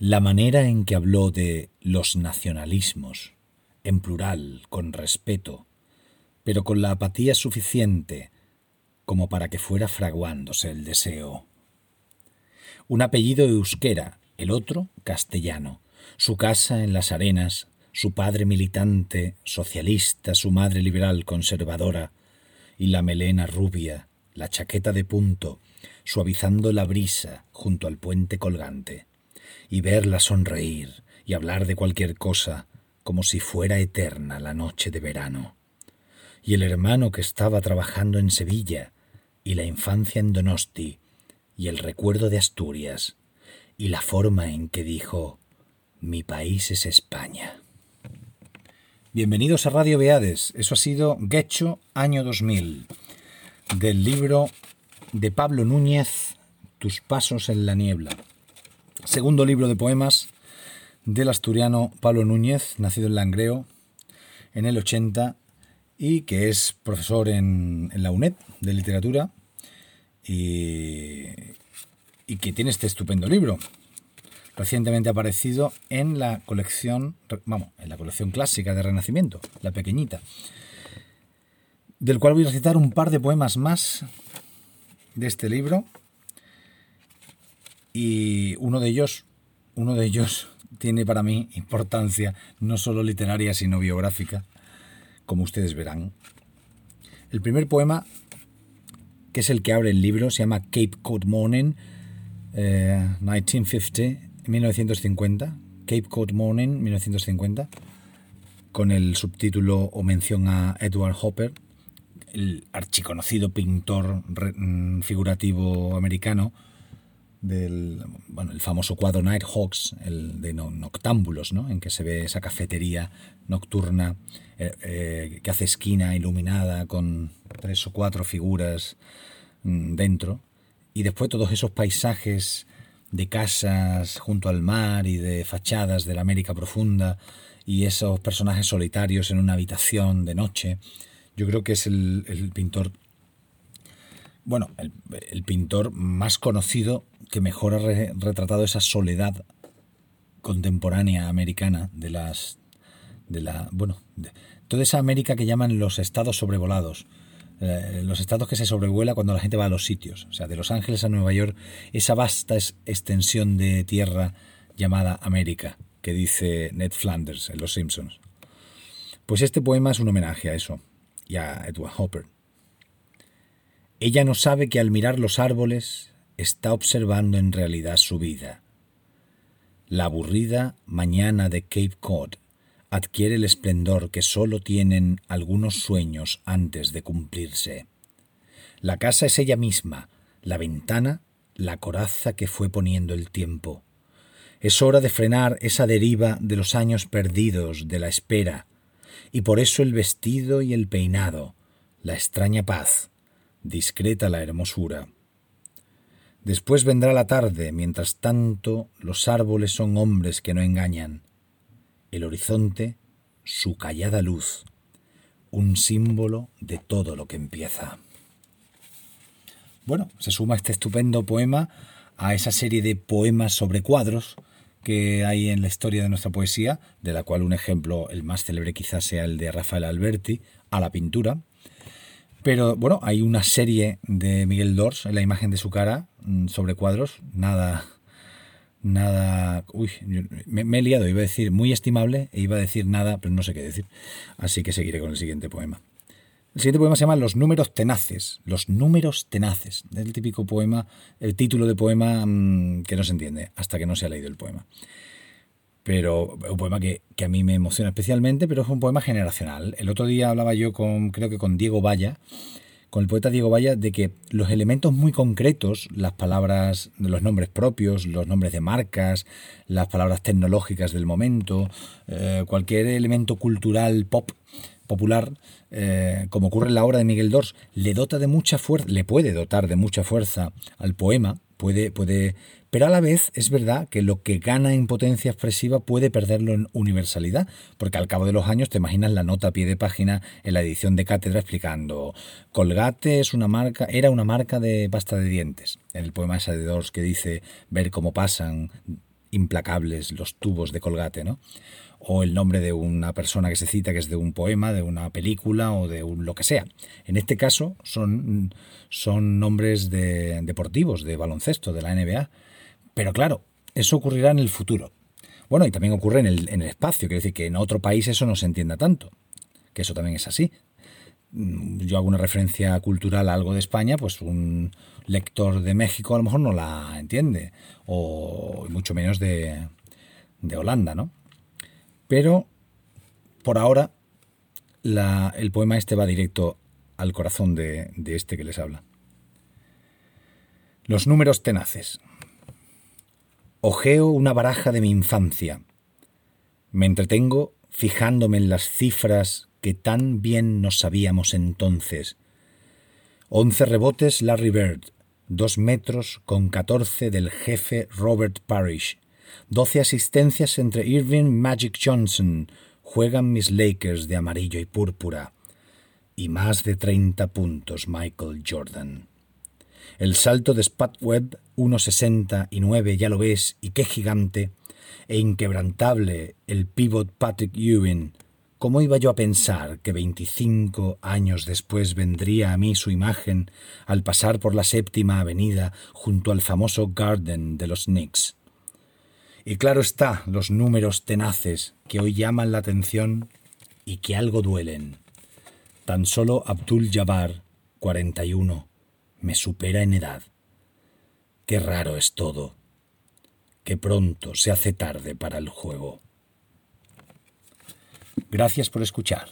La manera en que habló de los nacionalismos, en plural, con respeto, pero con la apatía suficiente como para que fuera fraguándose el deseo. Un apellido euskera, el otro castellano, su casa en las arenas, su padre militante, socialista, su madre liberal conservadora, y la melena rubia, la chaqueta de punto, suavizando la brisa junto al puente colgante, y verla sonreír y hablar de cualquier cosa como si fuera eterna la noche de verano. Y el hermano que estaba trabajando en Sevilla, y la infancia en Donosti, y el recuerdo de Asturias, y la forma en que dijo, mi país es España. Bienvenidos a Radio Beades, eso ha sido Guecho, año 2000, del libro de Pablo Núñez, Tus pasos en la niebla. Segundo libro de poemas del asturiano Pablo Núñez, nacido en Langreo en el 80 y que es profesor en, la UNED de literatura y, y que tiene este estupendo libro, recientemente aparecido en la colección, vamos, en la colección clásica de Renacimiento, la pequeñita, del cual voy a recitar un par de poemas más de este libro y uno de ellos, uno de ellos tiene para mí importancia no solo literaria sino biográfica, como ustedes verán. El primer poema, que es el que abre el libro, se llama Cape Cod Morning, 1950, eh, 1950, Cape Cod Morning, 1950, con el subtítulo o mención a Edward Hopper, el archiconocido pintor mm, figurativo americano del bueno, el famoso cuadro Nighthawks, el de Noctámbulos, ¿no? en que se ve esa cafetería nocturna eh, eh, que hace esquina iluminada con tres o cuatro figuras mm, dentro, y después todos esos paisajes de casas junto al mar y de fachadas de la América profunda y esos personajes solitarios en una habitación de noche yo creo que es el, pintor, bueno, el, pintor más conocido que mejor ha retratado esa soledad contemporánea americana de las, de la, bueno, de, toda esa América que llaman los estados sobrevolados. Eh, los estados que se sobrevuela cuando la gente va a los sitios, o sea, de Los Ángeles a Nueva York, esa vasta extensión de tierra llamada América, que dice Ned Flanders en Los Simpsons. Pues este poema es un homenaje a eso, y a Edward Hopper. Ella no sabe que al mirar los árboles está observando en realidad su vida. La aburrida mañana de Cape Cod adquiere el esplendor que sólo tienen algunos sueños antes de cumplirse. La casa es ella misma, la ventana, la coraza que fue poniendo el tiempo. Es hora de frenar esa deriva de los años perdidos de la espera, y por eso el vestido y el peinado, la extraña paz, discreta la hermosura. Después vendrá la tarde, mientras tanto los árboles son hombres que no engañan. El horizonte, su callada luz, un símbolo de todo lo que empieza. Bueno, se suma este estupendo poema a esa serie de poemas sobre cuadros que hay en la historia de nuestra poesía, de la cual un ejemplo, el más célebre quizás sea el de Rafael Alberti, a la pintura. Pero bueno, hay una serie de Miguel Dors en la imagen de su cara sobre cuadros, nada, nada, uy, me, he liado, iba a decir muy estimable e iba a decir nada, pero no sé qué decir. Así que seguiré con el siguiente poema. El siguiente poema se llama Los números tenaces. Los números tenaces. Es el típico poema, el título de poema mm, que no se entiende hasta que no se ha leído el poema. Pero un poema que, a mí me emociona especialmente, pero es un poema generacional. El otro día hablaba yo con, creo que con Diego Valla, con el poeta Diego Valla, de que los elementos muy concretos, las palabras, los nombres propios, los nombres de marcas, las palabras tecnológicas del momento, eh, cualquier elemento cultural pop popular, eh, como ocurre en la obra de Miguel Dors, le dota de mucha fuerza, le puede dotar de mucha fuerza al poema, puede, puede, pero a la vez es verdad que lo que gana en potencia expresiva puede perderlo en universalidad, porque al cabo de los años te imaginas la nota a pie de página en la edición de cátedra explicando Colgate es una marca, era una marca de pasta de dientes, en el poema de Dors que dice ver cómo pasan implacables los tubos de Colgate, ¿no? O el nombre de una persona que se cita que es de un poema, de una película o de un, lo que sea. En este caso son, son nombres de, deportivos, de baloncesto, de la NBA. Pero claro, eso ocurrirá en el futuro. Bueno, y también ocurre en el, en el espacio, quiere decir que en otro país eso no se entienda tanto, que eso también es así. Mm, yo hago una referencia cultural a algo de España, pues un lector de México a lo mejor no la entiende, o mucho menos de, de Holanda, ¿no? Pero por ahora el poema este va directo al corazón de, de este que les habla. Los números tenaces. Ojeo una baraja de mi infancia. Me entretengo fijándome en las cifras que tan bien nos sabíamos entonces. Once rebotes Larry Bird, dos metros con catorce del jefe Robert Parrish, doce asistencias entre Irving Magic Johnson, juegan mis Lakers de amarillo y púrpura, y más de treinta puntos Michael Jordan. El salto de Spatweb, 1.60 y 9, ya lo ves, y qué gigante, e inquebrantable el pivot Patrick Ewing, ¿Cómo iba yo a pensar que veinticinco años después vendría a mí su imagen al pasar por la séptima avenida junto al famoso Garden de los Knicks? Y claro está, los números tenaces que hoy llaman la atención y que algo duelen. Tan solo Abdul Jabbar, 41, me supera en edad. Qué raro es todo. Que pronto se hace tarde para el juego. Gracias por escuchar.